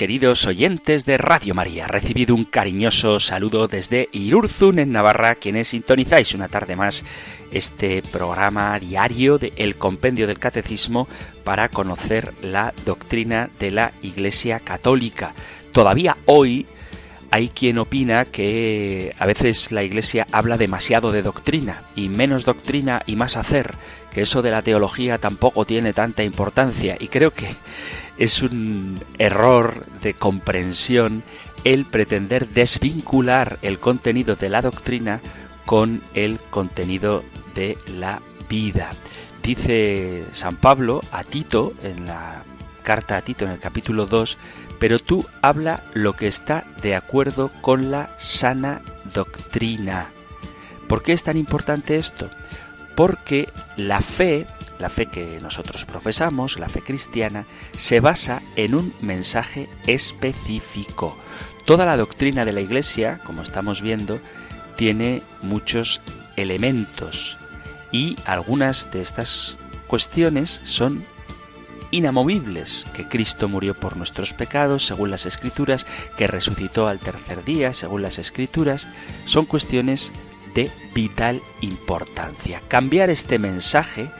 Queridos oyentes de Radio María, recibido un cariñoso saludo desde Irurzun, en Navarra, quienes sintonizáis una tarde más este programa diario de El Compendio del Catecismo para conocer la doctrina de la Iglesia Católica. Todavía hoy hay quien opina que a veces la Iglesia habla demasiado de doctrina y menos doctrina y más hacer, que eso de la teología tampoco tiene tanta importancia y creo que es un error de comprensión el pretender desvincular el contenido de la doctrina con el contenido de la vida. Dice San Pablo a Tito en la carta a Tito en el capítulo 2, pero tú habla lo que está de acuerdo con la sana doctrina. ¿Por qué es tan importante esto? Porque la fe la fe que nosotros profesamos, la fe cristiana, se basa en un mensaje específico. Toda la doctrina de la Iglesia, como estamos viendo, tiene muchos elementos y algunas de estas cuestiones son inamovibles, que Cristo murió por nuestros pecados, según las Escrituras, que resucitó al tercer día, según las Escrituras, son cuestiones de vital importancia. Cambiar este mensaje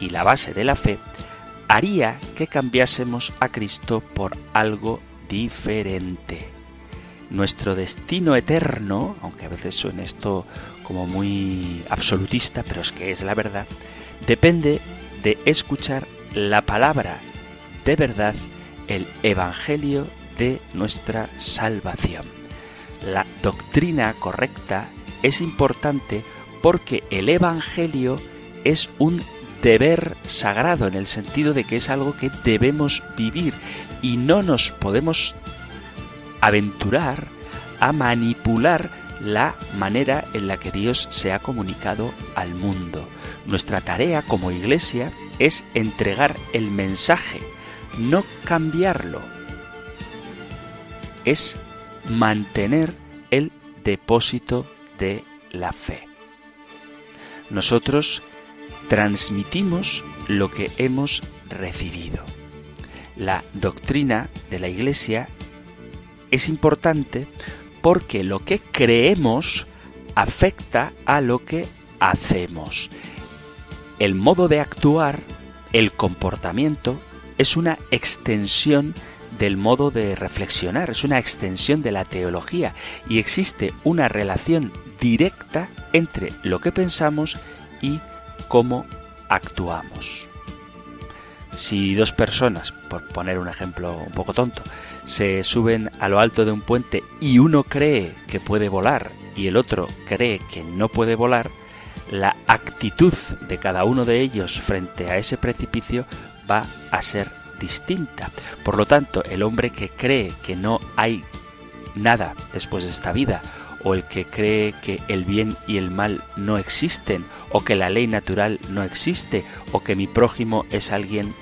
y la base de la fe haría que cambiásemos a Cristo por algo diferente. Nuestro destino eterno, aunque a veces suene esto como muy absolutista, pero es que es la verdad, depende de escuchar la palabra de verdad, el Evangelio de nuestra salvación. La doctrina correcta es importante porque el Evangelio es un deber sagrado en el sentido de que es algo que debemos vivir y no nos podemos aventurar a manipular la manera en la que Dios se ha comunicado al mundo. Nuestra tarea como iglesia es entregar el mensaje, no cambiarlo. Es mantener el depósito de la fe. Nosotros transmitimos lo que hemos recibido. La doctrina de la Iglesia es importante porque lo que creemos afecta a lo que hacemos. El modo de actuar, el comportamiento, es una extensión del modo de reflexionar, es una extensión de la teología y existe una relación directa entre lo que pensamos y cómo actuamos. Si dos personas, por poner un ejemplo un poco tonto, se suben a lo alto de un puente y uno cree que puede volar y el otro cree que no puede volar, la actitud de cada uno de ellos frente a ese precipicio va a ser distinta. Por lo tanto, el hombre que cree que no hay nada después de esta vida o el que cree que el bien y el mal no existen, o que la ley natural no existe, o que mi prójimo es alguien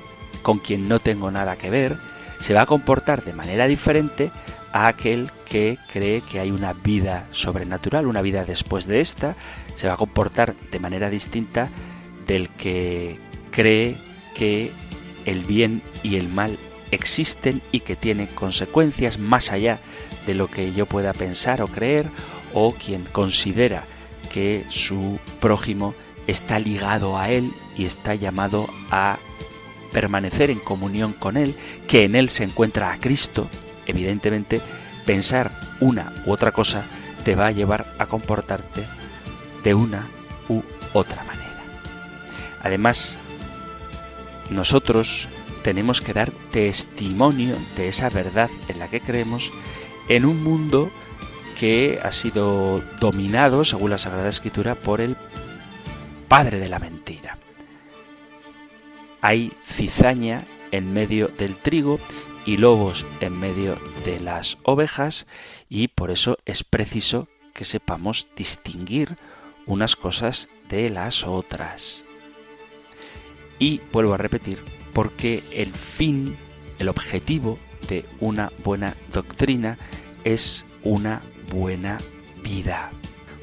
con quien no tengo nada que ver, se va a comportar de manera diferente a aquel que cree que hay una vida sobrenatural, una vida después de esta, se va a comportar de manera distinta del que cree que el bien y el mal existen y que tienen consecuencias más allá de lo que yo pueda pensar o creer, o quien considera que su prójimo está ligado a él y está llamado a permanecer en comunión con él, que en él se encuentra a Cristo, evidentemente pensar una u otra cosa te va a llevar a comportarte de una u otra manera. Además, nosotros tenemos que dar testimonio de esa verdad en la que creemos en un mundo que ha sido dominado, según la Sagrada Escritura, por el padre de la mentira. Hay cizaña en medio del trigo y lobos en medio de las ovejas y por eso es preciso que sepamos distinguir unas cosas de las otras. Y vuelvo a repetir, porque el fin, el objetivo de una buena doctrina es una buena vida.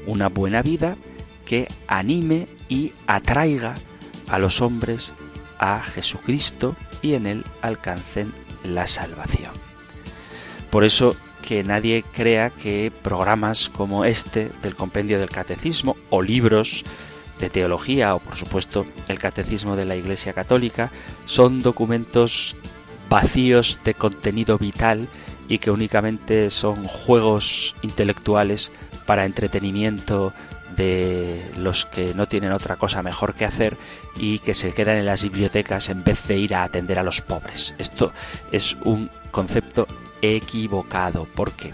Una buena vida que anime y atraiga a los hombres a Jesucristo y en él alcancen la salvación. Por eso que nadie crea que programas como este del compendio del catecismo o libros de teología o por supuesto el catecismo de la Iglesia Católica son documentos vacíos de contenido vital y que únicamente son juegos intelectuales para entretenimiento de los que no tienen otra cosa mejor que hacer y que se quedan en las bibliotecas en vez de ir a atender a los pobres. Esto es un concepto equivocado. ¿Por qué?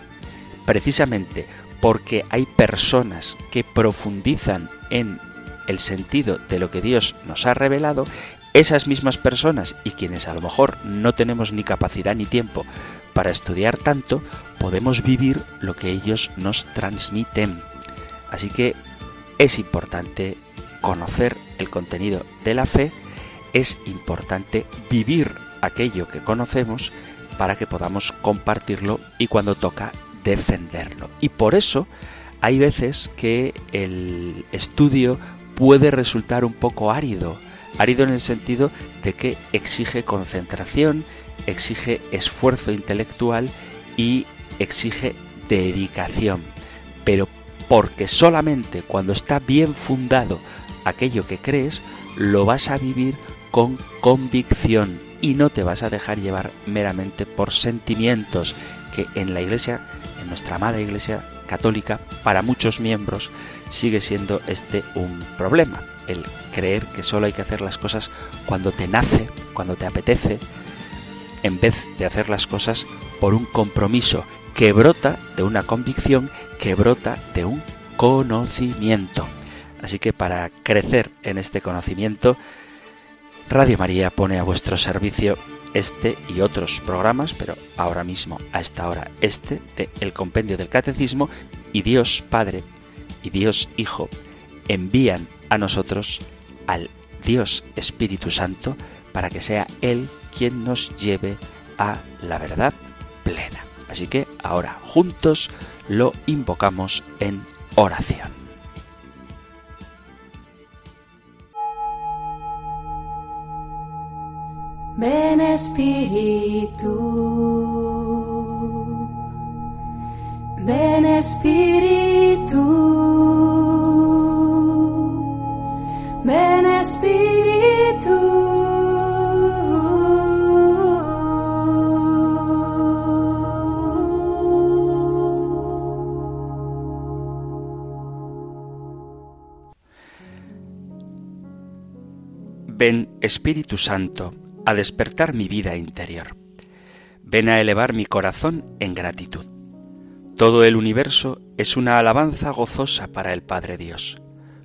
Precisamente porque hay personas que profundizan en el sentido de lo que Dios nos ha revelado, esas mismas personas y quienes a lo mejor no tenemos ni capacidad ni tiempo para estudiar tanto, podemos vivir lo que ellos nos transmiten. Así que es importante conocer el contenido de la fe, es importante vivir aquello que conocemos para que podamos compartirlo y cuando toca defenderlo. Y por eso hay veces que el estudio puede resultar un poco árido, árido en el sentido de que exige concentración, exige esfuerzo intelectual y exige dedicación. Pero porque solamente cuando está bien fundado aquello que crees, lo vas a vivir con convicción y no te vas a dejar llevar meramente por sentimientos que en la iglesia, en nuestra amada iglesia católica, para muchos miembros sigue siendo este un problema, el creer que solo hay que hacer las cosas cuando te nace, cuando te apetece, en vez de hacer las cosas por un compromiso que brota de una convicción, que brota de un conocimiento. Así que para crecer en este conocimiento, Radio María pone a vuestro servicio este y otros programas, pero ahora mismo, a esta hora, este de El Compendio del Catecismo y Dios Padre y Dios Hijo envían a nosotros al Dios Espíritu Santo para que sea Él quien nos lleve a la verdad plena. Así que ahora juntos lo invocamos en oración. Ven Espíritu, ven Espíritu, ven Espíritu. Ven Espíritu Santo a despertar mi vida interior. Ven a elevar mi corazón en gratitud. Todo el universo es una alabanza gozosa para el Padre Dios.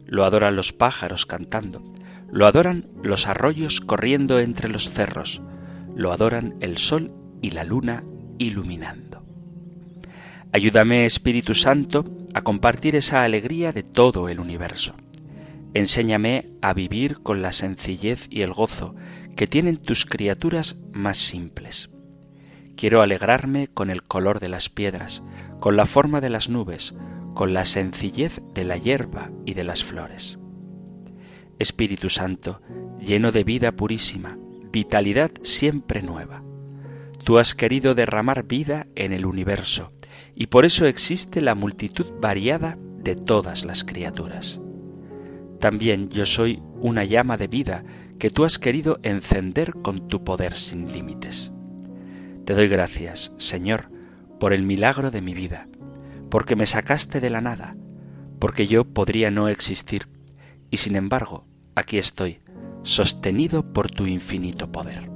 Lo adoran los pájaros cantando, lo adoran los arroyos corriendo entre los cerros, lo adoran el sol y la luna iluminando. Ayúdame, Espíritu Santo, a compartir esa alegría de todo el universo. Enséñame a vivir con la sencillez y el gozo que tienen tus criaturas más simples. Quiero alegrarme con el color de las piedras, con la forma de las nubes, con la sencillez de la hierba y de las flores. Espíritu Santo, lleno de vida purísima, vitalidad siempre nueva. Tú has querido derramar vida en el universo, y por eso existe la multitud variada de todas las criaturas. También yo soy una llama de vida que tú has querido encender con tu poder sin límites. Te doy gracias, Señor, por el milagro de mi vida, porque me sacaste de la nada, porque yo podría no existir, y sin embargo, aquí estoy, sostenido por tu infinito poder.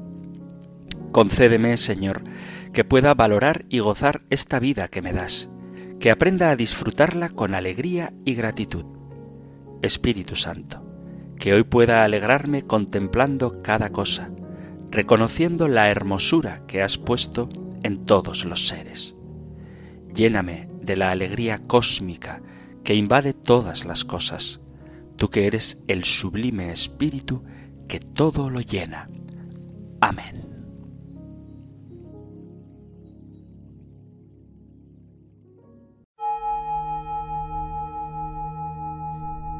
Concédeme, Señor, que pueda valorar y gozar esta vida que me das, que aprenda a disfrutarla con alegría y gratitud Espíritu Santo, que hoy pueda alegrarme contemplando cada cosa, reconociendo la hermosura que has puesto en todos los seres. Lléname de la alegría cósmica que invade todas las cosas, tú que eres el sublime Espíritu que todo lo llena. Amén.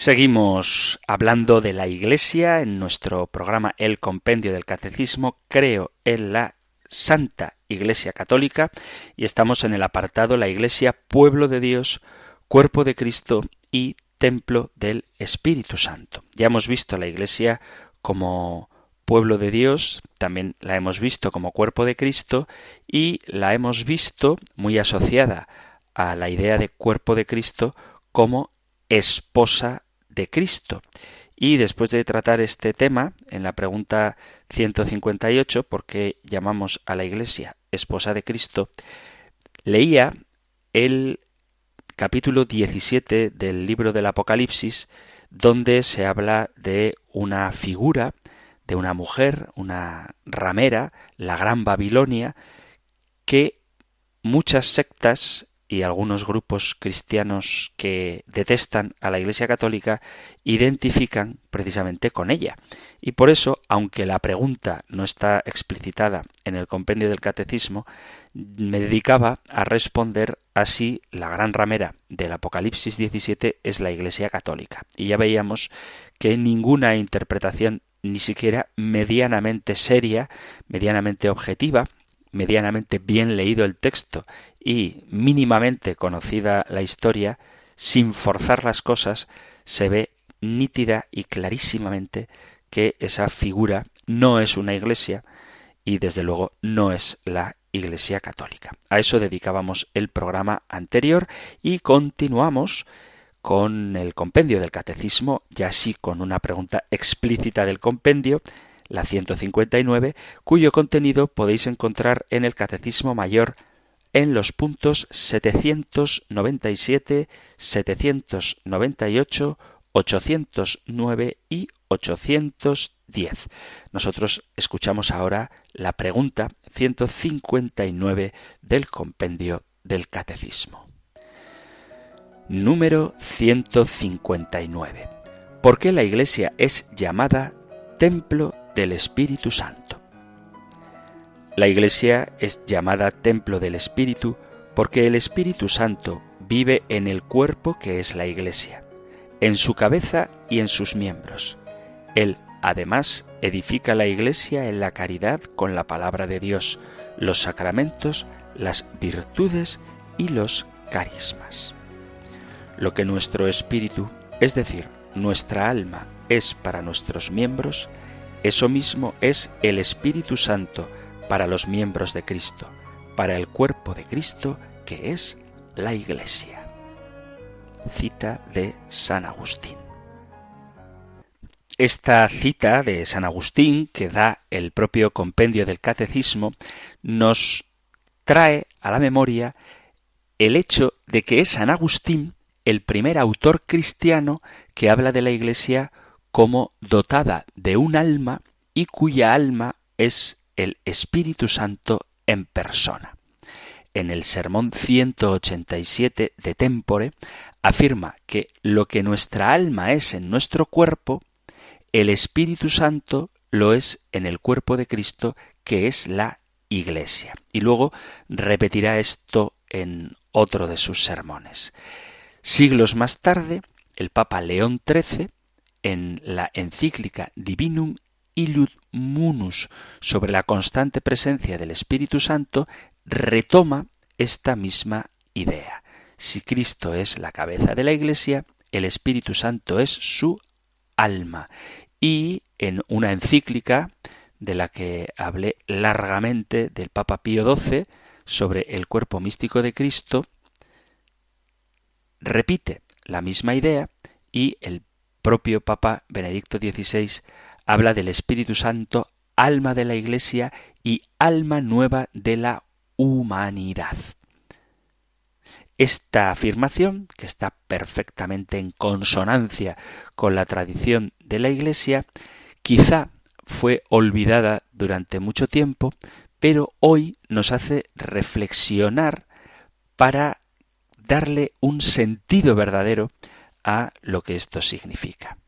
Seguimos hablando de la Iglesia en nuestro programa El Compendio del Catecismo. Creo en la Santa Iglesia Católica y estamos en el apartado La Iglesia, Pueblo de Dios, Cuerpo de Cristo y Templo del Espíritu Santo. Ya hemos visto la Iglesia como pueblo de Dios, también la hemos visto como cuerpo de Cristo y la hemos visto muy asociada a la idea de cuerpo de Cristo como esposa de Cristo. Y después de tratar este tema, en la pregunta 158, ¿por qué llamamos a la Iglesia esposa de Cristo? Leía el capítulo 17 del libro del Apocalipsis, donde se habla de una figura, de una mujer, una ramera, la Gran Babilonia, que muchas sectas y algunos grupos cristianos que detestan a la Iglesia Católica identifican precisamente con ella. Y por eso, aunque la pregunta no está explicitada en el compendio del Catecismo, me dedicaba a responder así la gran ramera del Apocalipsis 17 es la Iglesia Católica. Y ya veíamos que ninguna interpretación ni siquiera medianamente seria, medianamente objetiva, medianamente bien leído el texto y mínimamente conocida la historia, sin forzar las cosas, se ve nítida y clarísimamente que esa figura no es una iglesia y desde luego no es la Iglesia Católica. A eso dedicábamos el programa anterior y continuamos con el compendio del catecismo, ya así con una pregunta explícita del compendio, la 159, cuyo contenido podéis encontrar en el Catecismo Mayor en los puntos 797, 798, 809 y 810. Nosotros escuchamos ahora la pregunta 159 del compendio del Catecismo. Número 159. ¿Por qué la Iglesia es llamada templo del Espíritu Santo. La Iglesia es llamada templo del Espíritu porque el Espíritu Santo vive en el cuerpo que es la Iglesia, en su cabeza y en sus miembros. Él, además, edifica la Iglesia en la caridad con la palabra de Dios, los sacramentos, las virtudes y los carismas. Lo que nuestro espíritu, es decir, nuestra alma, es para nuestros miembros, eso mismo es el Espíritu Santo para los miembros de Cristo, para el cuerpo de Cristo que es la Iglesia. Cita de San Agustín. Esta cita de San Agustín, que da el propio compendio del Catecismo, nos trae a la memoria el hecho de que es San Agustín el primer autor cristiano que habla de la Iglesia como dotada de un alma y cuya alma es el Espíritu Santo en persona. En el sermón 187 de Tempore afirma que lo que nuestra alma es en nuestro cuerpo, el Espíritu Santo lo es en el cuerpo de Cristo, que es la Iglesia. Y luego repetirá esto en otro de sus sermones. Siglos más tarde, el Papa León XIII en la encíclica Divinum Illud Munus sobre la constante presencia del Espíritu Santo, retoma esta misma idea. Si Cristo es la cabeza de la Iglesia, el Espíritu Santo es su alma. Y en una encíclica de la que hablé largamente del Papa Pío XII sobre el cuerpo místico de Cristo, repite la misma idea y el propio Papa Benedicto XVI habla del Espíritu Santo alma de la Iglesia y alma nueva de la humanidad. Esta afirmación, que está perfectamente en consonancia con la tradición de la Iglesia, quizá fue olvidada durante mucho tiempo, pero hoy nos hace reflexionar para darle un sentido verdadero a lo que esto significa.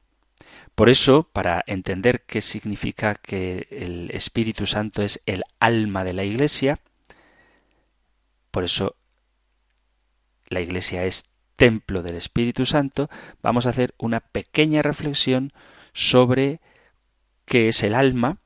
Por eso, para entender qué significa que el Espíritu Santo es el alma de la Iglesia, por eso la Iglesia es templo del Espíritu Santo, vamos a hacer una pequeña reflexión sobre qué es el alma,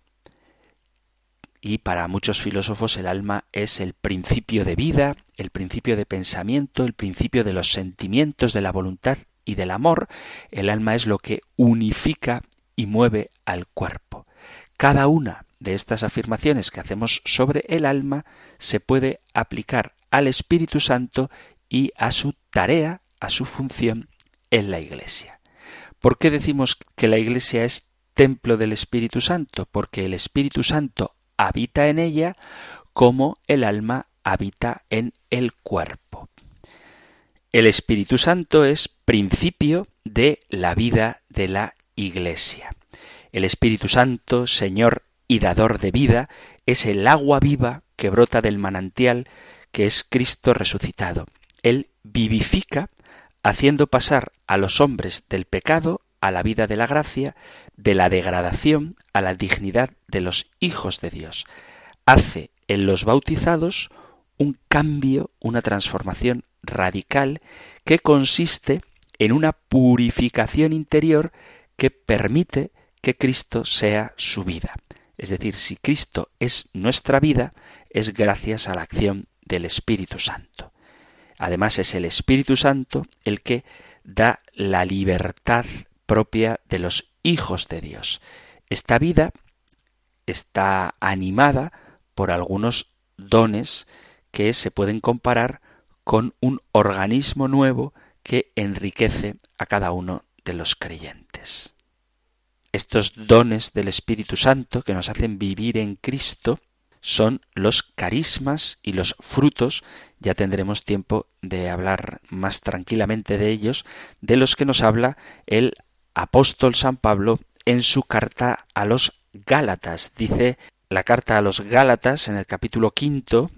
y para muchos filósofos el alma es el principio de vida, el principio de pensamiento, el principio de los sentimientos, de la voluntad y del amor. El alma es lo que unifica y mueve al cuerpo. Cada una de estas afirmaciones que hacemos sobre el alma se puede aplicar al Espíritu Santo y a su tarea, a su función en la Iglesia. ¿Por qué decimos que la Iglesia es templo del Espíritu Santo? Porque el Espíritu Santo habita en ella como el alma habita en el cuerpo. El Espíritu Santo es principio de la vida de la Iglesia. El Espíritu Santo, Señor y dador de vida, es el agua viva que brota del manantial que es Cristo resucitado. Él vivifica, haciendo pasar a los hombres del pecado a la vida de la gracia, de la degradación a la dignidad de los hijos de Dios. Hace en los bautizados un cambio, una transformación radical que consiste en una purificación interior que permite que Cristo sea su vida. Es decir, si Cristo es nuestra vida, es gracias a la acción del Espíritu Santo. Además es el Espíritu Santo el que da la libertad propia de los hijos de Dios. Esta vida está animada por algunos dones que se pueden comparar con un organismo nuevo que enriquece a cada uno de los creyentes. Estos dones del Espíritu Santo que nos hacen vivir en Cristo son los carismas y los frutos, ya tendremos tiempo de hablar más tranquilamente de ellos, de los que nos habla el apóstol San Pablo en su carta a los Gálatas. Dice la carta a los Gálatas en el capítulo quinto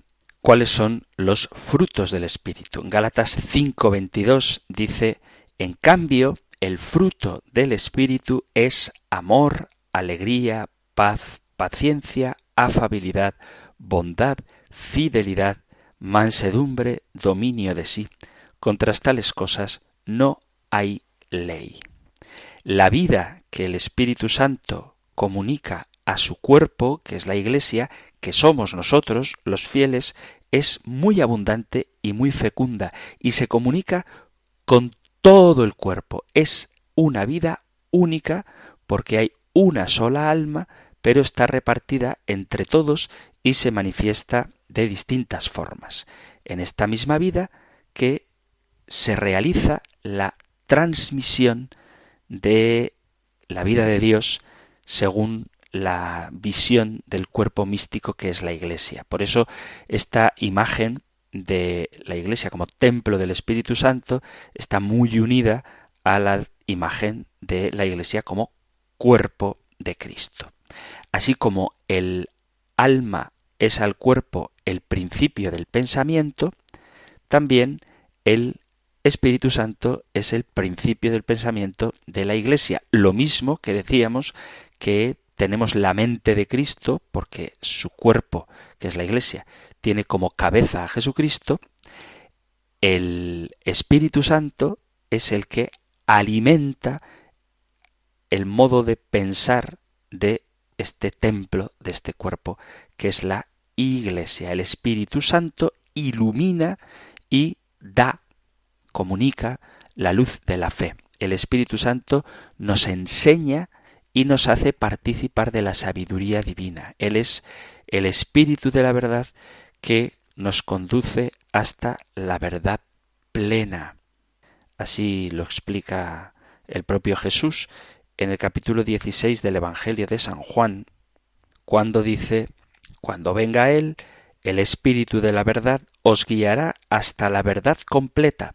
cuáles son los frutos del Espíritu. En Gálatas 5:22 dice, en cambio, el fruto del Espíritu es amor, alegría, paz, paciencia, afabilidad, bondad, fidelidad, mansedumbre, dominio de sí. Contra tales cosas no hay ley. La vida que el Espíritu Santo comunica a su cuerpo, que es la Iglesia, que somos nosotros, los fieles, es muy abundante y muy fecunda, y se comunica con todo el cuerpo. Es una vida única porque hay una sola alma pero está repartida entre todos y se manifiesta de distintas formas. En esta misma vida que se realiza la transmisión de la vida de Dios según la visión del cuerpo místico que es la Iglesia. Por eso esta imagen de la Iglesia como templo del Espíritu Santo está muy unida a la imagen de la Iglesia como cuerpo de Cristo. Así como el alma es al cuerpo el principio del pensamiento, también el Espíritu Santo es el principio del pensamiento de la Iglesia. Lo mismo que decíamos que tenemos la mente de Cristo, porque su cuerpo, que es la Iglesia, tiene como cabeza a Jesucristo, el Espíritu Santo es el que alimenta el modo de pensar de este templo, de este cuerpo, que es la Iglesia. El Espíritu Santo ilumina y da, comunica la luz de la fe. El Espíritu Santo nos enseña y nos hace participar de la sabiduría divina. Él es el Espíritu de la verdad que nos conduce hasta la verdad plena. Así lo explica el propio Jesús en el capítulo 16 del Evangelio de San Juan, cuando dice, cuando venga Él, el Espíritu de la verdad os guiará hasta la verdad completa,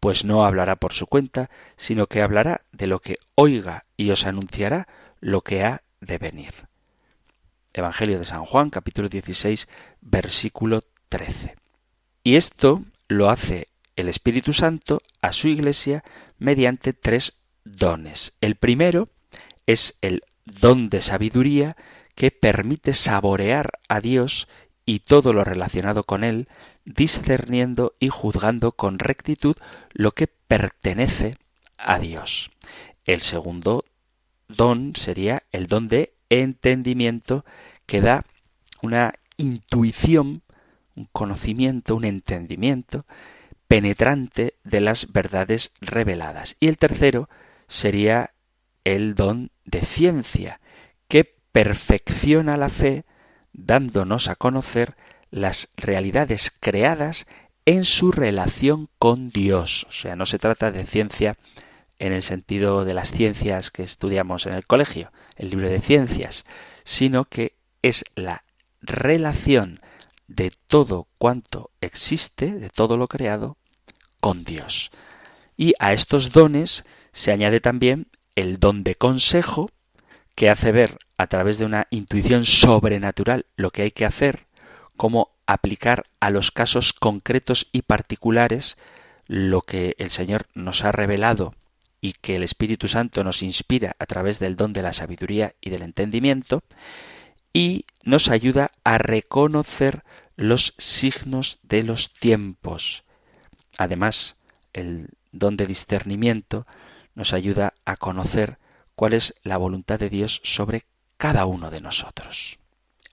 pues no hablará por su cuenta, sino que hablará de lo que oiga y os anunciará lo que ha de venir. Evangelio de San Juan, capítulo 16, versículo 13. Y esto lo hace el Espíritu Santo a su Iglesia mediante tres dones. El primero es el don de sabiduría que permite saborear a Dios y todo lo relacionado con Él, discerniendo y juzgando con rectitud lo que pertenece a Dios. El segundo don sería el don de entendimiento que da una intuición, un conocimiento, un entendimiento penetrante de las verdades reveladas. Y el tercero sería el don de ciencia, que perfecciona la fe dándonos a conocer las realidades creadas en su relación con Dios. O sea, no se trata de ciencia en el sentido de las ciencias que estudiamos en el colegio, el libro de ciencias, sino que es la relación de todo cuanto existe, de todo lo creado, con Dios. Y a estos dones se añade también el don de consejo, que hace ver a través de una intuición sobrenatural lo que hay que hacer, cómo aplicar a los casos concretos y particulares lo que el Señor nos ha revelado y que el Espíritu Santo nos inspira a través del don de la sabiduría y del entendimiento, y nos ayuda a reconocer los signos de los tiempos. Además, el don de discernimiento nos ayuda a conocer cuál es la voluntad de Dios sobre cada uno de nosotros.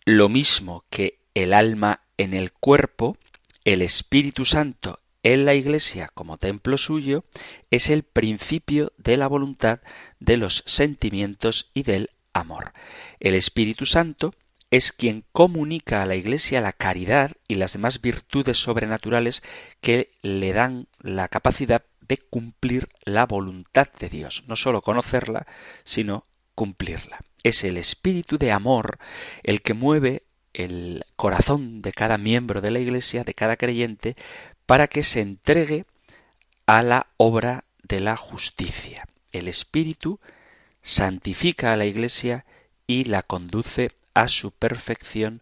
Lo mismo que el alma en el cuerpo, el Espíritu Santo en la Iglesia como templo suyo es el principio de la voluntad, de los sentimientos y del amor. El Espíritu Santo es quien comunica a la Iglesia la caridad y las demás virtudes sobrenaturales que le dan la capacidad de cumplir la voluntad de Dios, no sólo conocerla, sino cumplirla. Es el espíritu de amor el que mueve el corazón de cada miembro de la Iglesia, de cada creyente, para que se entregue a la obra de la justicia. El Espíritu santifica a la Iglesia y la conduce a su perfección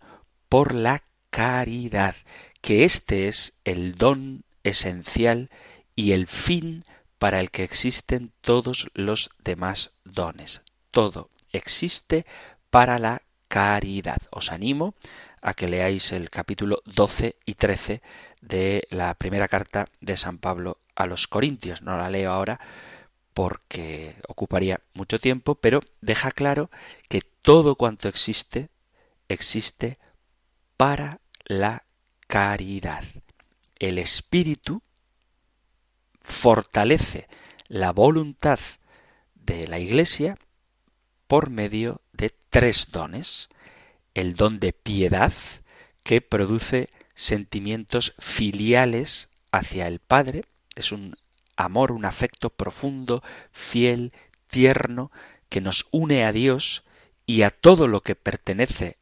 por la caridad, que éste es el don esencial y el fin para el que existen todos los demás dones. Todo existe para la caridad. Os animo a que leáis el capítulo 12 y 13 de la primera carta de San Pablo a los Corintios. No la leo ahora porque ocuparía mucho tiempo, pero deja claro que todo cuanto existe, existe para la caridad. El espíritu fortalece la voluntad de la Iglesia por medio de tres dones. El don de piedad, que produce sentimientos filiales hacia el Padre, es un amor, un afecto profundo, fiel, tierno, que nos une a Dios y a todo lo que pertenece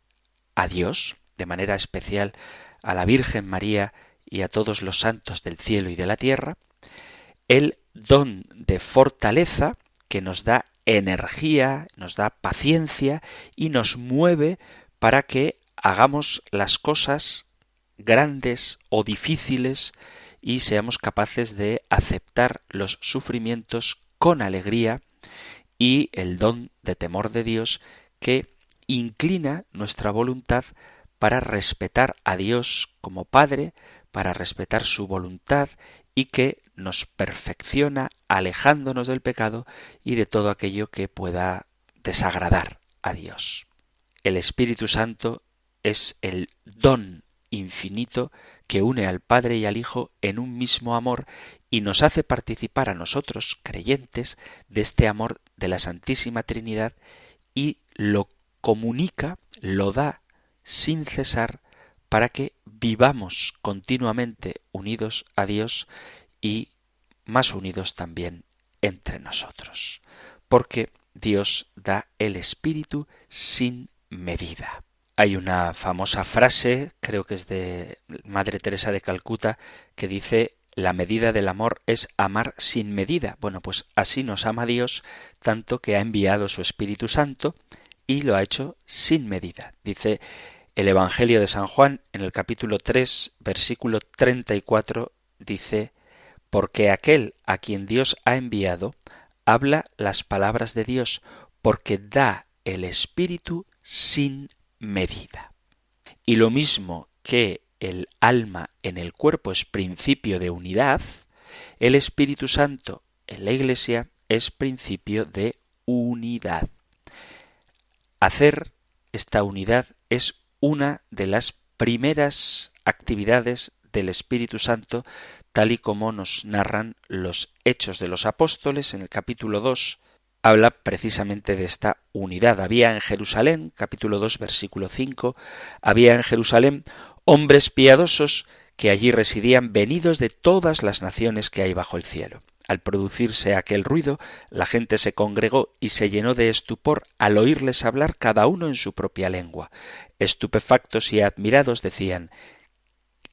a Dios, de manera especial a la Virgen María y a todos los santos del cielo y de la tierra, el don de fortaleza que nos da energía, nos da paciencia y nos mueve para que hagamos las cosas grandes o difíciles y seamos capaces de aceptar los sufrimientos con alegría y el don de temor de Dios que inclina nuestra voluntad para respetar a Dios como Padre, para respetar su voluntad y que nos perfecciona alejándonos del pecado y de todo aquello que pueda desagradar a Dios. El Espíritu Santo es el don infinito que une al Padre y al Hijo en un mismo amor y nos hace participar a nosotros, creyentes, de este amor de la Santísima Trinidad y lo comunica, lo da sin cesar para que vivamos continuamente unidos a Dios y más unidos también entre nosotros. Porque Dios da el Espíritu sin medida. Hay una famosa frase, creo que es de Madre Teresa de Calcuta, que dice la medida del amor es amar sin medida. Bueno, pues así nos ama Dios, tanto que ha enviado su Espíritu Santo y lo ha hecho sin medida. Dice el Evangelio de San Juan en el capítulo 3, versículo 34, dice, porque aquel a quien Dios ha enviado habla las palabras de Dios, porque da el Espíritu sin medida. Y lo mismo que el alma en el cuerpo es principio de unidad, el Espíritu Santo en la Iglesia es principio de unidad. Hacer esta unidad es una de las primeras actividades del Espíritu Santo, tal y como nos narran los Hechos de los Apóstoles en el capítulo 2, habla precisamente de esta unidad. Había en Jerusalén, capítulo 2, versículo 5, había en Jerusalén hombres piadosos que allí residían venidos de todas las naciones que hay bajo el cielo. Al producirse aquel ruido, la gente se congregó y se llenó de estupor al oírles hablar cada uno en su propia lengua. Estupefactos y admirados decían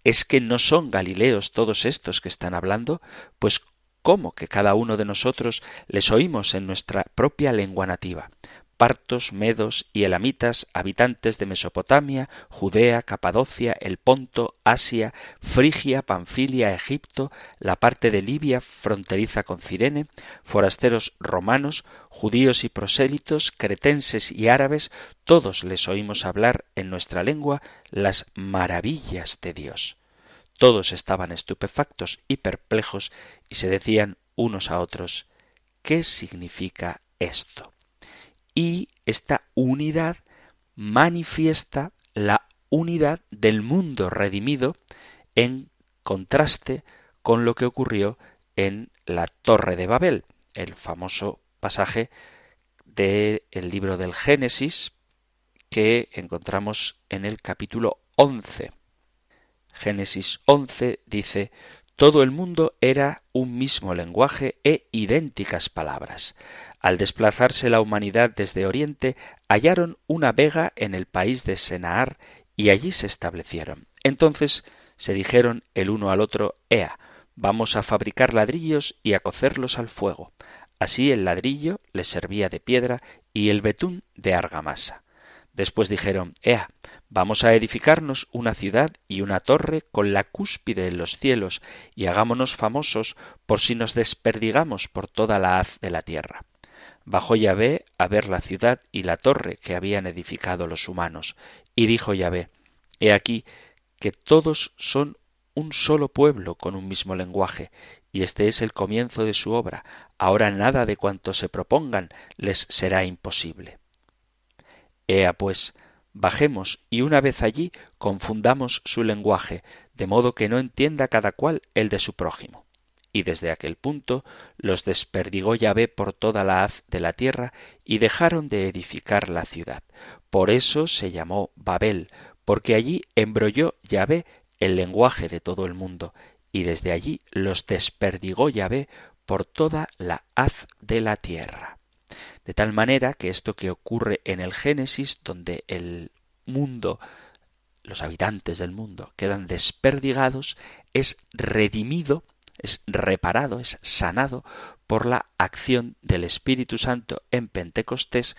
¿Es que no son Galileos todos estos que están hablando? Pues ¿cómo que cada uno de nosotros les oímos en nuestra propia lengua nativa? partos, medos y elamitas, habitantes de Mesopotamia, Judea, Capadocia, el Ponto, Asia, Frigia, Panfilia, Egipto, la parte de Libia fronteriza con Cirene, forasteros romanos, judíos y prosélitos, cretenses y árabes, todos les oímos hablar en nuestra lengua las maravillas de Dios. Todos estaban estupefactos y perplejos y se decían unos a otros ¿Qué significa esto? y esta unidad manifiesta la unidad del mundo redimido en contraste con lo que ocurrió en la Torre de Babel, el famoso pasaje del libro del Génesis que encontramos en el capítulo 11. Génesis 11 dice, todo el mundo era un mismo lenguaje e idénticas palabras. Al desplazarse la humanidad desde Oriente, hallaron una vega en el país de Senaar y allí se establecieron. Entonces se dijeron el uno al otro, Ea, vamos a fabricar ladrillos y a cocerlos al fuego. Así el ladrillo les servía de piedra y el betún de argamasa. Después dijeron, Ea, vamos a edificarnos una ciudad y una torre con la cúspide en los cielos, y hagámonos famosos por si nos desperdigamos por toda la haz de la tierra. Bajó Yahvé a ver la ciudad y la torre que habían edificado los humanos, y dijo Yahvé, He aquí que todos son un solo pueblo con un mismo lenguaje, y este es el comienzo de su obra. Ahora nada de cuanto se propongan les será imposible. Ea pues, bajemos y una vez allí confundamos su lenguaje, de modo que no entienda cada cual el de su prójimo y desde aquel punto los desperdigó Yahvé por toda la haz de la tierra y dejaron de edificar la ciudad. Por eso se llamó Babel, porque allí embrolló Yahvé el lenguaje de todo el mundo, y desde allí los desperdigó Yahvé por toda la haz de la tierra. De tal manera que esto que ocurre en el Génesis, donde el mundo los habitantes del mundo quedan desperdigados, es redimido es reparado, es sanado por la acción del Espíritu Santo en Pentecostés,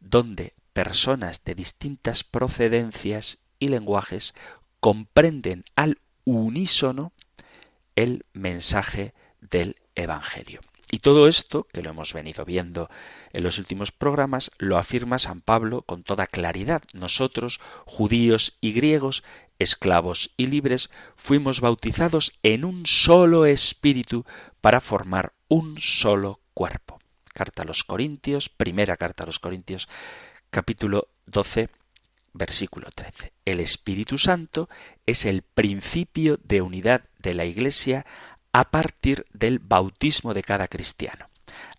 donde personas de distintas procedencias y lenguajes comprenden al unísono el mensaje del Evangelio. Y todo esto, que lo hemos venido viendo en los últimos programas, lo afirma San Pablo con toda claridad. Nosotros, judíos y griegos, esclavos y libres, fuimos bautizados en un solo espíritu para formar un solo cuerpo. Carta a los Corintios, primera carta a los Corintios, capítulo 12, versículo 13. El Espíritu Santo es el principio de unidad de la Iglesia a partir del bautismo de cada cristiano.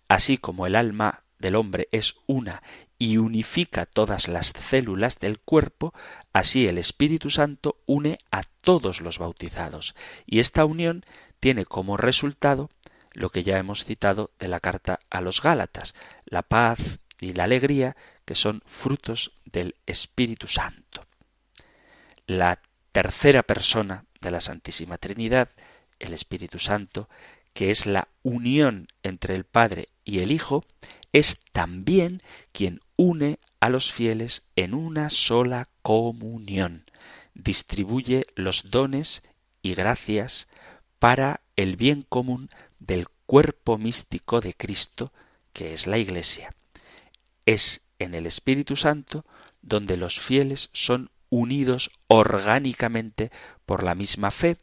Así como el alma del hombre es una y unifica todas las células del cuerpo, así el Espíritu Santo une a todos los bautizados. Y esta unión tiene como resultado lo que ya hemos citado de la carta a los Gálatas, la paz y la alegría que son frutos del Espíritu Santo. la tercera persona de la Santísima Trinidad, el Espíritu Santo, que es la unión entre el Padre y el Hijo, es también quien une a los fieles en una sola comunión, distribuye los dones y gracias para el bien común del cuerpo místico de Cristo, que es la Iglesia. Es en el Espíritu Santo donde los fieles son unidos orgánicamente por la misma fe,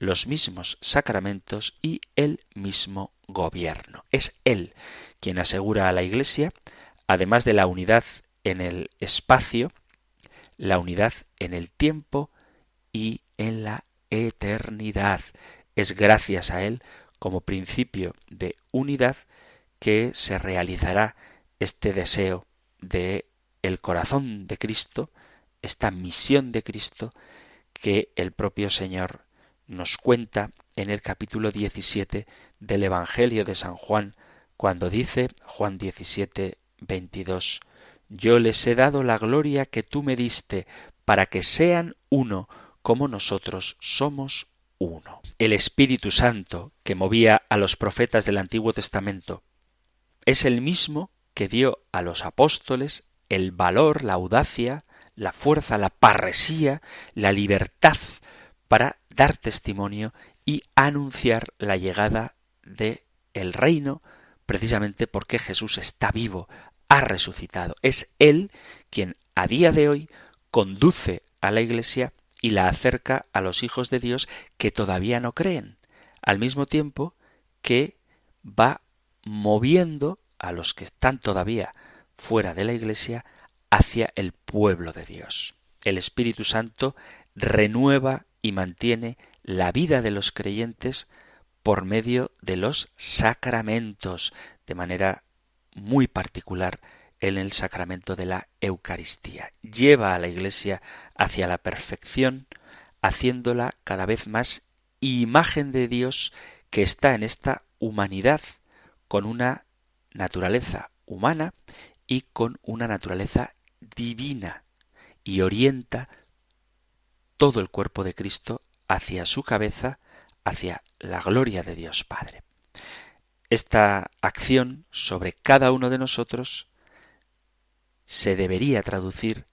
los mismos sacramentos y el mismo gobierno. Es Él quien asegura a la Iglesia, además de la unidad en el espacio, la unidad en el tiempo y en la eternidad. Es gracias a Él, como principio de unidad, que se realizará este deseo de el corazón de Cristo, esta misión de Cristo que el propio Señor nos cuenta en el capítulo 17 del Evangelio de San Juan, cuando dice Juan 17, 22, Yo les he dado la gloria que tú me diste, para que sean uno, como nosotros somos uno. El Espíritu Santo que movía a los profetas del Antiguo Testamento es el mismo que dio a los apóstoles el valor, la audacia, la fuerza, la parresía, la libertad para dar testimonio y anunciar la llegada de el reino precisamente porque Jesús está vivo, ha resucitado. Es Él quien a día de hoy conduce a la Iglesia y la acerca a los hijos de Dios que todavía no creen, al mismo tiempo que va moviendo a los que están todavía fuera de la Iglesia hacia el pueblo de Dios. El Espíritu Santo renueva y mantiene la vida de los creyentes por medio de los sacramentos, de manera muy particular en el sacramento de la Eucaristía. Lleva a la Iglesia hacia la perfección, haciéndola cada vez más imagen de Dios que está en esta humanidad, con una naturaleza humana y con una naturaleza divina, y orienta todo el cuerpo de Cristo hacia su cabeza, hacia la gloria de Dios Padre. Esta acción sobre cada uno de nosotros se debería traducir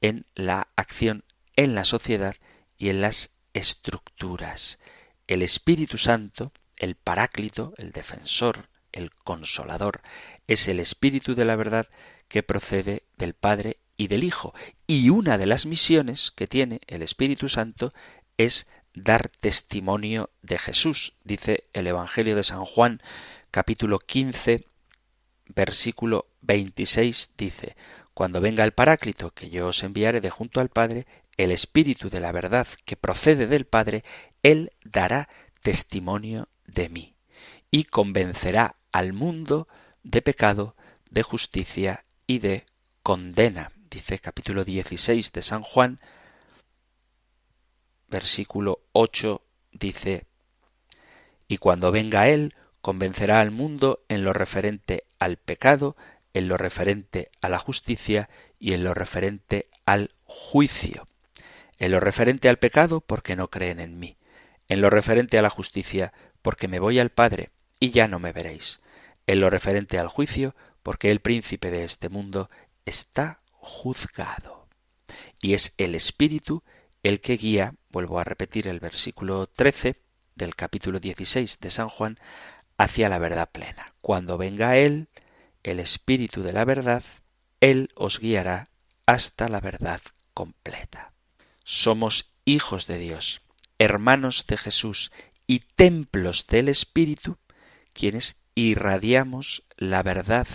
en la acción en la sociedad y en las estructuras. El Espíritu Santo, el Paráclito, el Defensor, el Consolador, es el Espíritu de la verdad que procede del Padre y del Hijo. Y una de las misiones que tiene el Espíritu Santo es dar testimonio de Jesús. Dice el Evangelio de San Juan, capítulo 15, versículo 26, dice, Cuando venga el Paráclito, que yo os enviaré de junto al Padre, el Espíritu de la verdad que procede del Padre, Él dará testimonio de mí y convencerá al mundo de pecado, de justicia y de condena. Dice capítulo 16 de San Juan, versículo 8, dice, y cuando venga Él, convencerá al mundo en lo referente al pecado, en lo referente a la justicia y en lo referente al juicio. En lo referente al pecado, porque no creen en mí. En lo referente a la justicia, porque me voy al Padre y ya no me veréis. En lo referente al juicio, porque el príncipe de este mundo está juzgado. Y es el Espíritu el que guía, vuelvo a repetir el versículo 13 del capítulo 16 de San Juan, hacia la verdad plena. Cuando venga Él, el Espíritu de la verdad, Él os guiará hasta la verdad completa. Somos hijos de Dios, hermanos de Jesús y templos del Espíritu, quienes irradiamos la verdad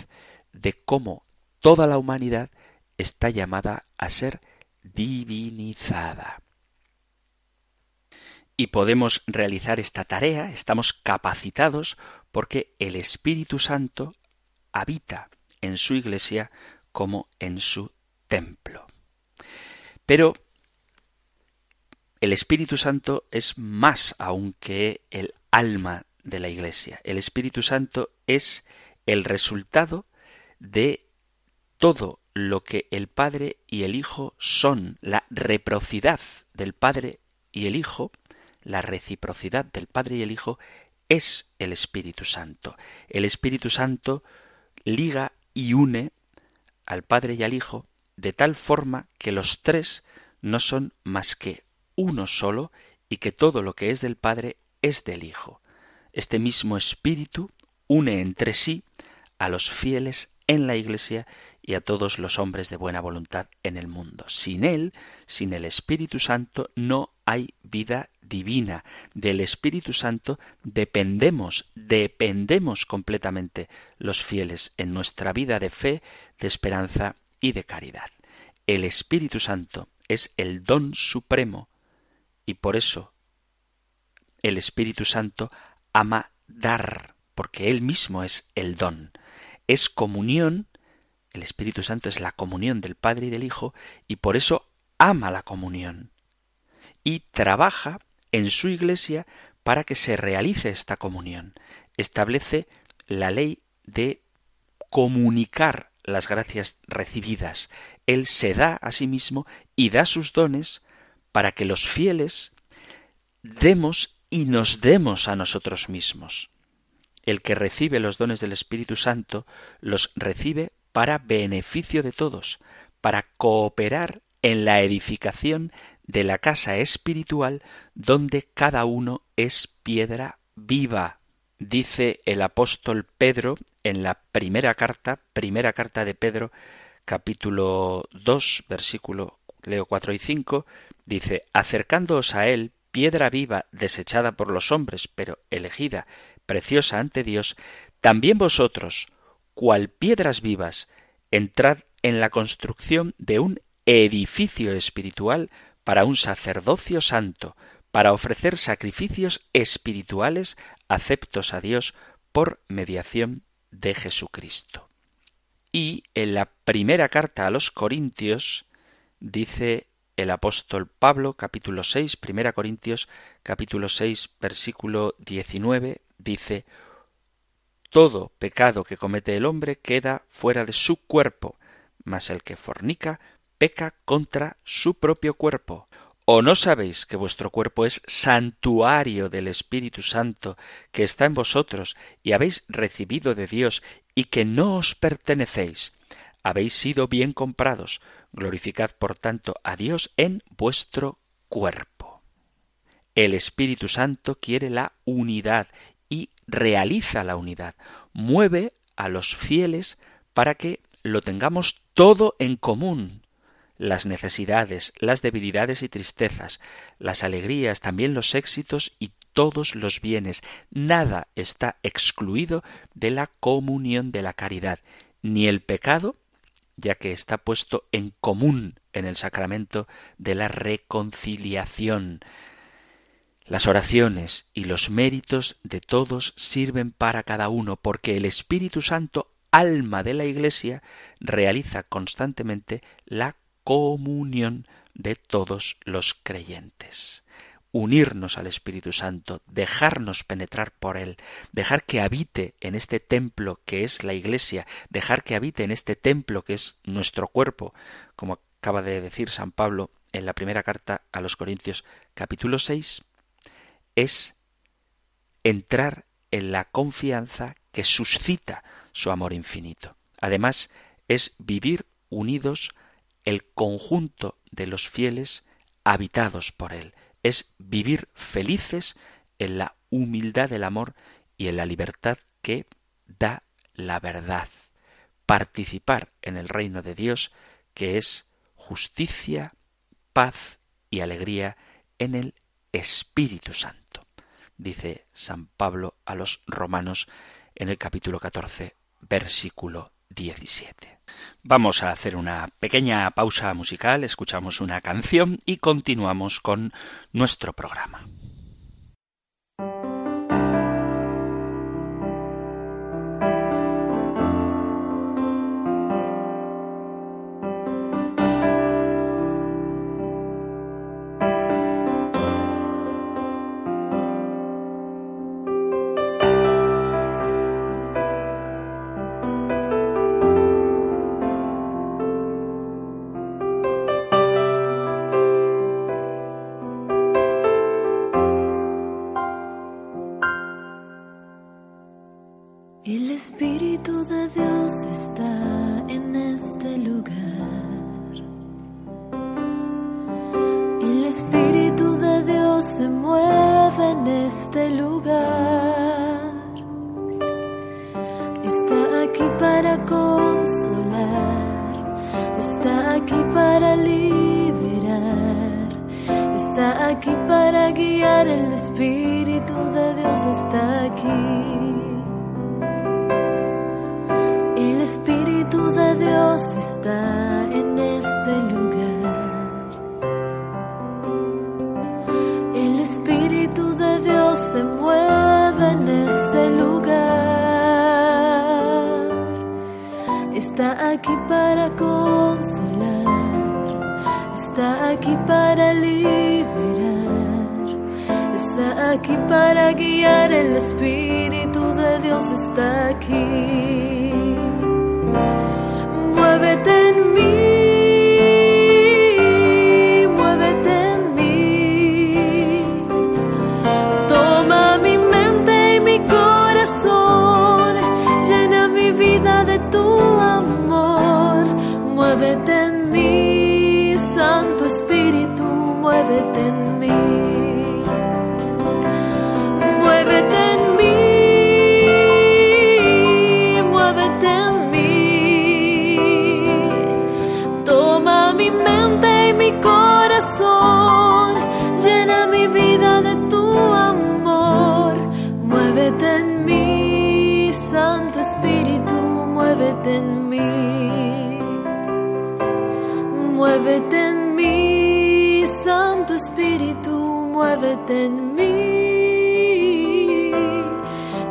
de cómo toda la humanidad está llamada a ser divinizada. Y podemos realizar esta tarea, estamos capacitados porque el Espíritu Santo habita en su iglesia como en su templo. Pero el Espíritu Santo es más aún que el alma de la iglesia. El Espíritu Santo es el resultado de todo lo que el Padre y el Hijo son, la reprocidad del Padre y el Hijo, la reciprocidad del Padre y el Hijo, es el Espíritu Santo. El Espíritu Santo liga y une al Padre y al Hijo de tal forma que los tres no son más que uno solo y que todo lo que es del Padre es del Hijo. Este mismo Espíritu une entre sí a los fieles en la Iglesia y a todos los hombres de buena voluntad en el mundo. Sin Él, sin el Espíritu Santo, no hay vida divina. Del Espíritu Santo dependemos, dependemos completamente los fieles en nuestra vida de fe, de esperanza y de caridad. El Espíritu Santo es el don supremo y por eso el Espíritu Santo ama dar, porque Él mismo es el don. Es comunión, el Espíritu Santo es la comunión del Padre y del Hijo, y por eso ama la comunión. Y trabaja en su iglesia para que se realice esta comunión. Establece la ley de comunicar las gracias recibidas. Él se da a sí mismo y da sus dones para que los fieles demos y nos demos a nosotros mismos. El que recibe los dones del Espíritu Santo los recibe para beneficio de todos, para cooperar en la edificación de la casa espiritual donde cada uno es piedra viva. Dice el apóstol Pedro en la primera carta, primera carta de Pedro, capítulo 2, versículo leo 4 y 5, dice, acercándoos a él, piedra viva desechada por los hombres, pero elegida, preciosa ante Dios, también vosotros, cual piedras vivas, entrad en la construcción de un edificio espiritual para un sacerdocio santo, para ofrecer sacrificios espirituales aceptos a Dios por mediación de Jesucristo. Y en la primera carta a los Corintios dice el apóstol Pablo, capítulo 6, primera Corintios, capítulo 6, versículo 19, dice, Todo pecado que comete el hombre queda fuera de su cuerpo, mas el que fornica peca contra su propio cuerpo. ¿O no sabéis que vuestro cuerpo es santuario del Espíritu Santo que está en vosotros y habéis recibido de Dios y que no os pertenecéis? Habéis sido bien comprados. Glorificad, por tanto, a Dios en vuestro cuerpo. El Espíritu Santo quiere la unidad realiza la unidad. Mueve a los fieles para que lo tengamos todo en común las necesidades, las debilidades y tristezas, las alegrías, también los éxitos y todos los bienes. Nada está excluido de la comunión de la caridad, ni el pecado, ya que está puesto en común en el sacramento de la reconciliación. Las oraciones y los méritos de todos sirven para cada uno, porque el Espíritu Santo, alma de la Iglesia, realiza constantemente la comunión de todos los creyentes. Unirnos al Espíritu Santo, dejarnos penetrar por Él, dejar que habite en este templo que es la Iglesia, dejar que habite en este templo que es nuestro cuerpo, como acaba de decir San Pablo en la primera carta a los Corintios capítulo 6, es entrar en la confianza que suscita su amor infinito. Además, es vivir unidos el conjunto de los fieles habitados por Él. Es vivir felices en la humildad del amor y en la libertad que da la verdad. Participar en el reino de Dios que es justicia, paz y alegría en el Espíritu Santo. Dice San Pablo a los romanos en el capítulo 14, versículo 17. Vamos a hacer una pequeña pausa musical, escuchamos una canción y continuamos con nuestro programa. Espíritu de Dios está aquí. El Espíritu de Dios está en este lugar. El Espíritu de Dios se mueve en este lugar. Está aquí para consolar está aquí para liberar, está aquí para guiar, el Espíritu de Dios está aquí. Muévete en mí. Muévete en mí.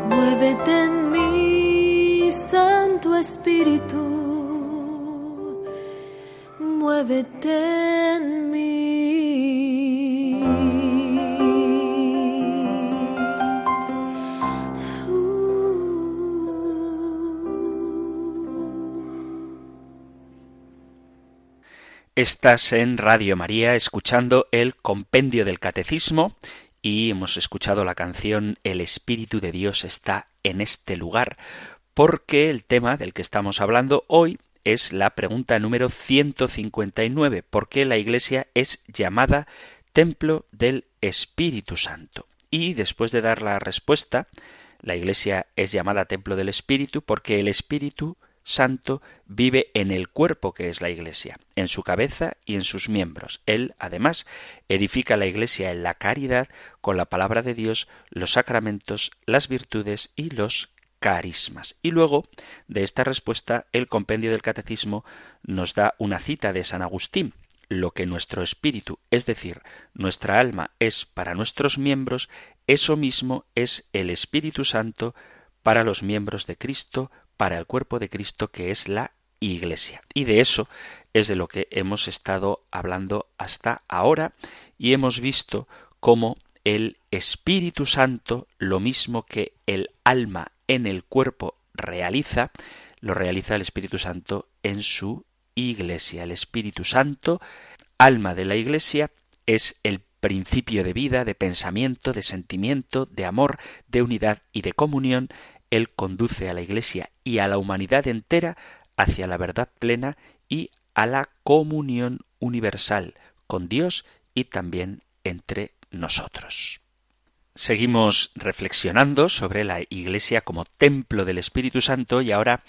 Muévete en mí, Santo Espíritu, muévete en. Estás en Radio María escuchando el Compendio del Catecismo y hemos escuchado la canción El Espíritu de Dios está en este lugar, porque el tema del que estamos hablando hoy es la pregunta número 159, ¿por qué la Iglesia es llamada Templo del Espíritu Santo? Y después de dar la respuesta, la Iglesia es llamada Templo del Espíritu porque el Espíritu Santo vive en el cuerpo que es la Iglesia, en su cabeza y en sus miembros. Él, además, edifica la Iglesia en la caridad con la palabra de Dios, los sacramentos, las virtudes y los carismas. Y luego, de esta respuesta, el compendio del Catecismo nos da una cita de San Agustín. Lo que nuestro espíritu, es decir, nuestra alma es para nuestros miembros, eso mismo es el Espíritu Santo para los miembros de Cristo, para el cuerpo de Cristo que es la Iglesia. Y de eso es de lo que hemos estado hablando hasta ahora y hemos visto cómo el Espíritu Santo, lo mismo que el alma en el cuerpo realiza, lo realiza el Espíritu Santo en su Iglesia. El Espíritu Santo, alma de la Iglesia, es el principio de vida, de pensamiento, de sentimiento, de amor, de unidad y de comunión él conduce a la Iglesia y a la humanidad entera hacia la verdad plena y a la comunión universal con Dios y también entre nosotros. Seguimos reflexionando sobre la Iglesia como templo del Espíritu Santo y ahora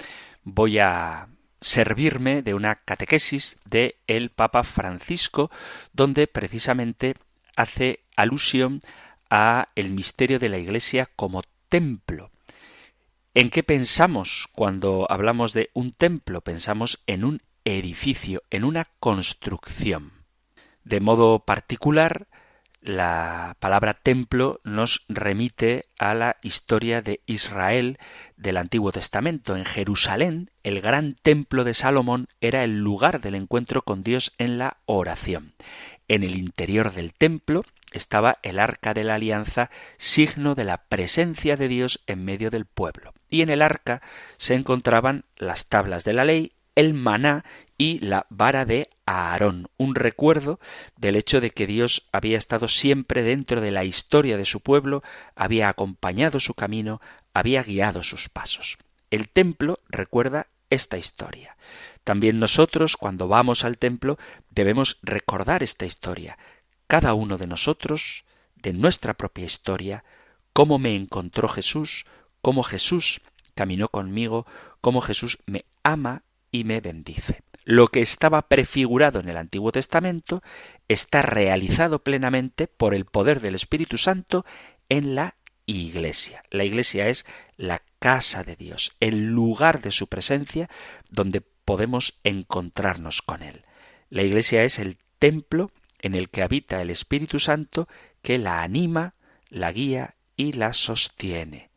voy a servirme de una catequesis de el Papa Francisco donde precisamente hace alusión a el misterio de la Iglesia como templo. ¿En qué pensamos cuando hablamos de un templo? Pensamos en un edificio, en una construcción. De modo particular, la palabra templo nos remite a la historia de Israel del Antiguo Testamento. En Jerusalén, el gran templo de Salomón era el lugar del encuentro con Dios en la oración. En el interior del templo estaba el arca de la alianza, signo de la presencia de Dios en medio del pueblo. Y en el arca se encontraban las tablas de la ley, el maná y la vara de Aarón, un recuerdo del hecho de que Dios había estado siempre dentro de la historia de su pueblo, había acompañado su camino, había guiado sus pasos. El templo recuerda esta historia. También nosotros, cuando vamos al templo, debemos recordar esta historia, cada uno de nosotros, de nuestra propia historia, cómo me encontró Jesús, cómo Jesús caminó conmigo, cómo Jesús me ama y me bendice. Lo que estaba prefigurado en el Antiguo Testamento está realizado plenamente por el poder del Espíritu Santo en la Iglesia. La Iglesia es la casa de Dios, el lugar de su presencia donde podemos encontrarnos con Él. La Iglesia es el templo en el que habita el Espíritu Santo que la anima, la guía y la sostiene.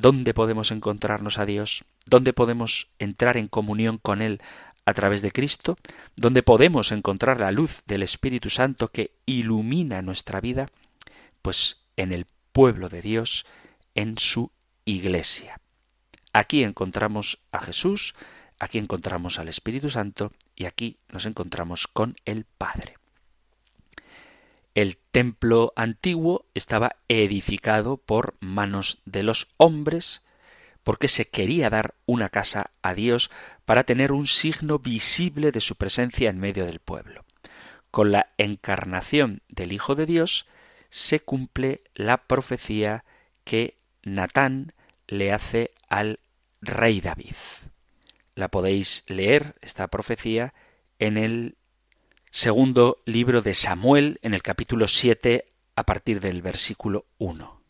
¿Dónde podemos encontrarnos a Dios? ¿Dónde podemos entrar en comunión con Él a través de Cristo? ¿Dónde podemos encontrar la luz del Espíritu Santo que ilumina nuestra vida? Pues en el pueblo de Dios, en su iglesia. Aquí encontramos a Jesús, aquí encontramos al Espíritu Santo y aquí nos encontramos con el Padre. El templo antiguo estaba edificado por manos de los hombres, porque se quería dar una casa a Dios para tener un signo visible de su presencia en medio del pueblo. Con la encarnación del Hijo de Dios se cumple la profecía que Natán le hace al rey David. La podéis leer, esta profecía, en el segundo libro de Samuel, en el capítulo 7, a partir del versículo 1.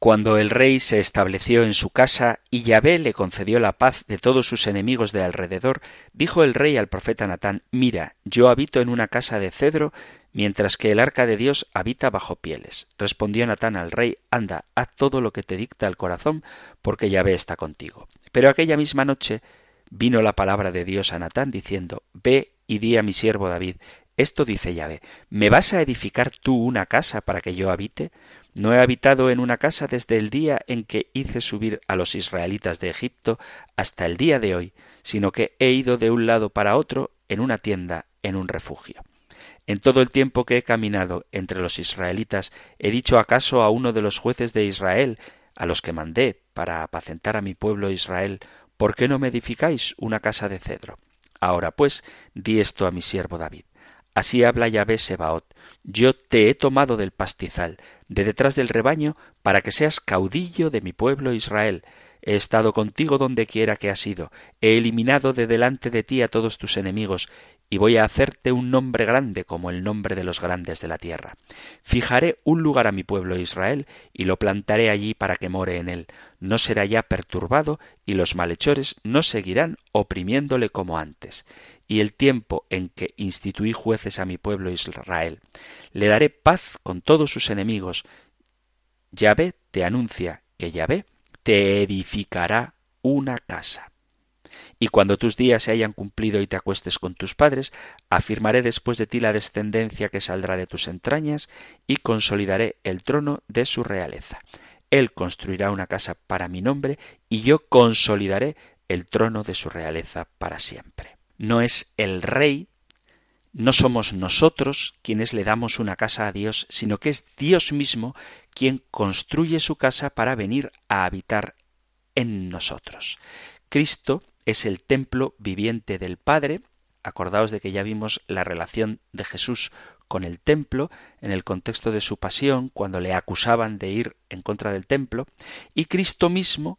Cuando el rey se estableció en su casa y Yahvé le concedió la paz de todos sus enemigos de alrededor, dijo el rey al profeta Natán, Mira, yo habito en una casa de cedro, mientras que el arca de Dios habita bajo pieles. Respondió Natán al rey, Anda, haz todo lo que te dicta el corazón, porque Yahvé está contigo. Pero aquella misma noche vino la palabra de Dios a Natán diciendo, Ve y di a mi siervo David, esto dice Yahvé, ¿me vas a edificar tú una casa para que yo habite? No he habitado en una casa desde el día en que hice subir a los israelitas de Egipto hasta el día de hoy, sino que he ido de un lado para otro en una tienda, en un refugio. En todo el tiempo que he caminado entre los israelitas, he dicho acaso a uno de los jueces de Israel, a los que mandé para apacentar a mi pueblo Israel, ¿por qué no me edificáis una casa de cedro? Ahora pues, di esto a mi siervo David. Así habla Yahvé Sebaot, yo te he tomado del pastizal, de detrás del rebaño, para que seas caudillo de mi pueblo Israel. He estado contigo donde quiera que has ido, he eliminado de delante de ti a todos tus enemigos, y voy a hacerte un nombre grande como el nombre de los grandes de la tierra. Fijaré un lugar a mi pueblo Israel, y lo plantaré allí para que more en él. No será ya perturbado, y los malhechores no seguirán oprimiéndole como antes y el tiempo en que instituí jueces a mi pueblo Israel. Le daré paz con todos sus enemigos. Yahvé te anuncia que Yahvé te edificará una casa. Y cuando tus días se hayan cumplido y te acuestes con tus padres, afirmaré después de ti la descendencia que saldrá de tus entrañas y consolidaré el trono de su realeza. Él construirá una casa para mi nombre y yo consolidaré el trono de su realeza para siempre no es el rey, no somos nosotros quienes le damos una casa a Dios, sino que es Dios mismo quien construye su casa para venir a habitar en nosotros. Cristo es el templo viviente del Padre. Acordaos de que ya vimos la relación de Jesús con el templo en el contexto de su pasión, cuando le acusaban de ir en contra del templo, y Cristo mismo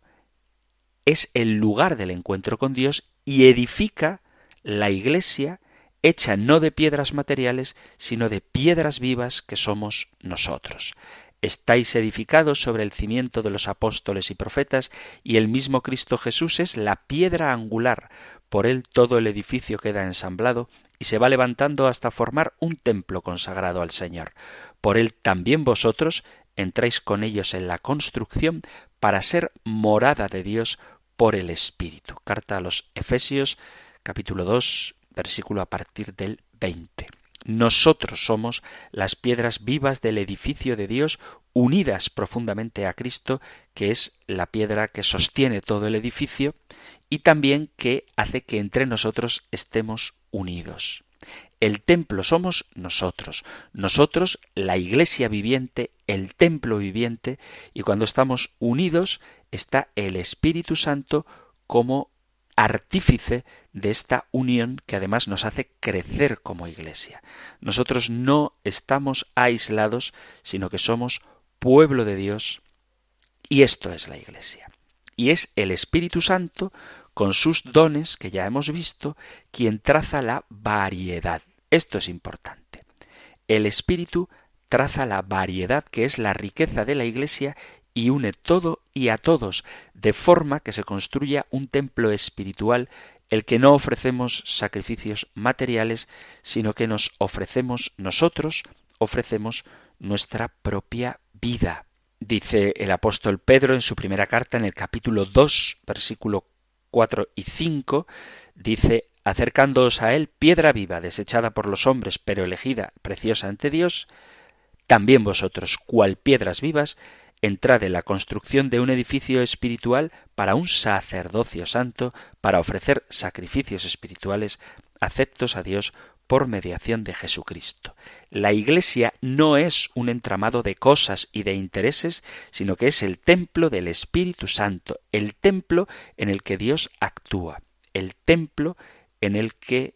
es el lugar del encuentro con Dios y edifica la Iglesia hecha no de piedras materiales, sino de piedras vivas que somos nosotros. Estáis edificados sobre el cimiento de los apóstoles y profetas, y el mismo Cristo Jesús es la piedra angular. Por él todo el edificio queda ensamblado y se va levantando hasta formar un templo consagrado al Señor. Por él también vosotros entráis con ellos en la construcción para ser morada de Dios por el Espíritu. Carta a los Efesios capítulo 2, versículo a partir del 20. Nosotros somos las piedras vivas del edificio de Dios unidas profundamente a Cristo, que es la piedra que sostiene todo el edificio y también que hace que entre nosotros estemos unidos. El templo somos nosotros, nosotros la iglesia viviente, el templo viviente, y cuando estamos unidos está el Espíritu Santo como artífice de esta unión que además nos hace crecer como iglesia. Nosotros no estamos aislados, sino que somos pueblo de Dios y esto es la iglesia. Y es el Espíritu Santo con sus dones, que ya hemos visto, quien traza la variedad. Esto es importante. El Espíritu traza la variedad que es la riqueza de la Iglesia y une todo y a todos, de forma que se construya un templo espiritual el que no ofrecemos sacrificios materiales, sino que nos ofrecemos nosotros, ofrecemos nuestra propia vida. Dice el apóstol Pedro en su primera carta en el capítulo 2, versículo 4 y 5, dice, acercándoos a él, piedra viva, desechada por los hombres, pero elegida, preciosa ante Dios, también vosotros, cual piedras vivas, entrad en la construcción de un edificio espiritual para un sacerdocio santo, para ofrecer sacrificios espirituales aceptos a Dios por mediación de Jesucristo. La Iglesia no es un entramado de cosas y de intereses, sino que es el templo del Espíritu Santo, el templo en el que Dios actúa, el templo en el que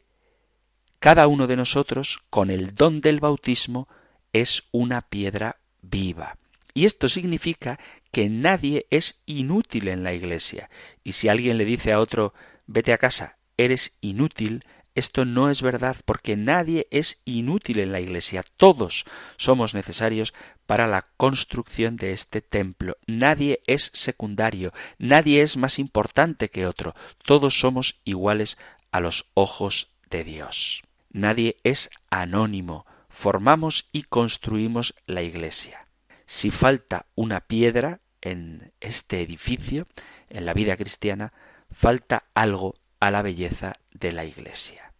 cada uno de nosotros, con el don del bautismo, es una piedra viva. Y esto significa que nadie es inútil en la Iglesia. Y si alguien le dice a otro vete a casa, eres inútil, esto no es verdad porque nadie es inútil en la Iglesia. Todos somos necesarios para la construcción de este templo. Nadie es secundario, nadie es más importante que otro. Todos somos iguales a los ojos de Dios. Nadie es anónimo. Formamos y construimos la Iglesia si falta una piedra en este edificio, en la vida cristiana, falta algo a la belleza de la Iglesia.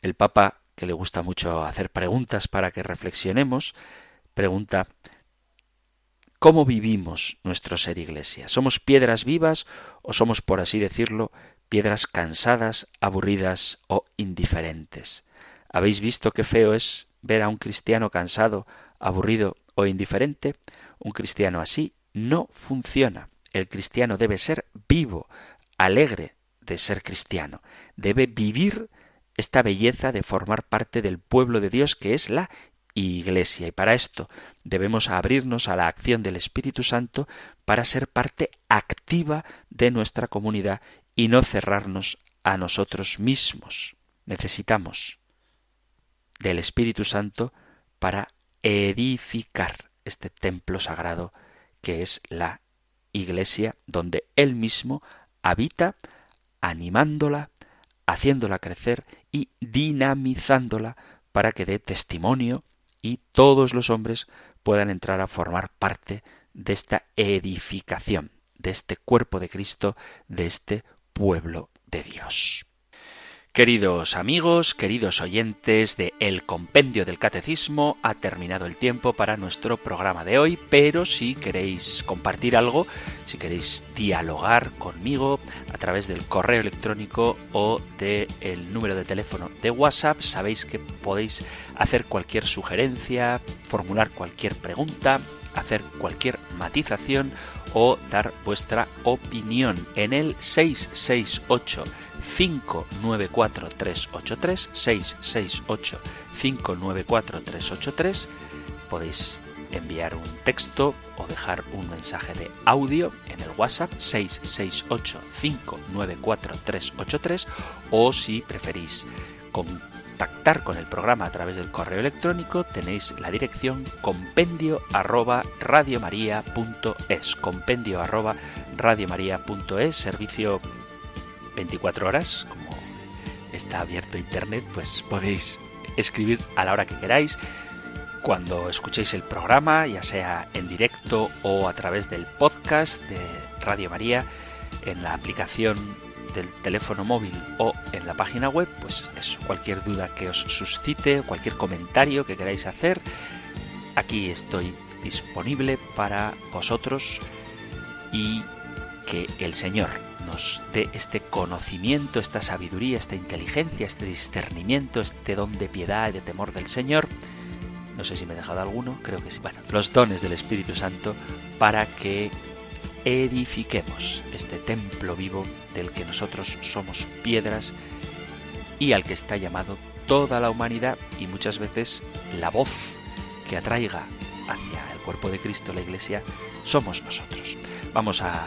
El Papa, que le gusta mucho hacer preguntas para que reflexionemos, pregunta ¿Cómo vivimos nuestro ser iglesia? ¿Somos piedras vivas o somos, por así decirlo, piedras cansadas, aburridas o indiferentes? ¿Habéis visto qué feo es ver a un cristiano cansado, aburrido o indiferente, un cristiano así no funciona. El cristiano debe ser vivo, alegre de ser cristiano. Debe vivir esta belleza de formar parte del pueblo de Dios que es la Iglesia. Y para esto debemos abrirnos a la acción del Espíritu Santo para ser parte activa de nuestra comunidad y no cerrarnos a nosotros mismos. Necesitamos del Espíritu Santo para edificar este templo sagrado que es la Iglesia, donde Él mismo habita, animándola, haciéndola crecer y dinamizándola para que dé testimonio y todos los hombres puedan entrar a formar parte de esta edificación, de este cuerpo de Cristo, de este pueblo de Dios. Queridos amigos, queridos oyentes de El Compendio del Catecismo, ha terminado el tiempo para nuestro programa de hoy, pero si queréis compartir algo, si queréis dialogar conmigo a través del correo electrónico o del número de teléfono de WhatsApp, sabéis que podéis hacer cualquier sugerencia, formular cualquier pregunta, hacer cualquier matización o dar vuestra opinión en el 668 594 383 668 594 383 podéis enviar un texto o dejar un mensaje de audio en el WhatsApp 668 594 383 o si preferís contactar con el programa a través del correo electrónico tenéis la dirección compendio arroba radiomaria.es compendio arroba radiomaria.es servicio 24 horas, como está abierto Internet, pues podéis escribir a la hora que queráis. Cuando escuchéis el programa, ya sea en directo o a través del podcast de Radio María, en la aplicación del teléfono móvil o en la página web, pues eso, cualquier duda que os suscite, cualquier comentario que queráis hacer, aquí estoy disponible para vosotros y que el Señor dé este conocimiento, esta sabiduría, esta inteligencia, este discernimiento, este don de piedad y de temor del Señor. No sé si me he dejado alguno, creo que sí. Bueno, los dones del Espíritu Santo para que edifiquemos este templo vivo del que nosotros somos piedras y al que está llamado toda la humanidad y muchas veces la voz que atraiga hacia el cuerpo de Cristo, la Iglesia, somos nosotros. Vamos a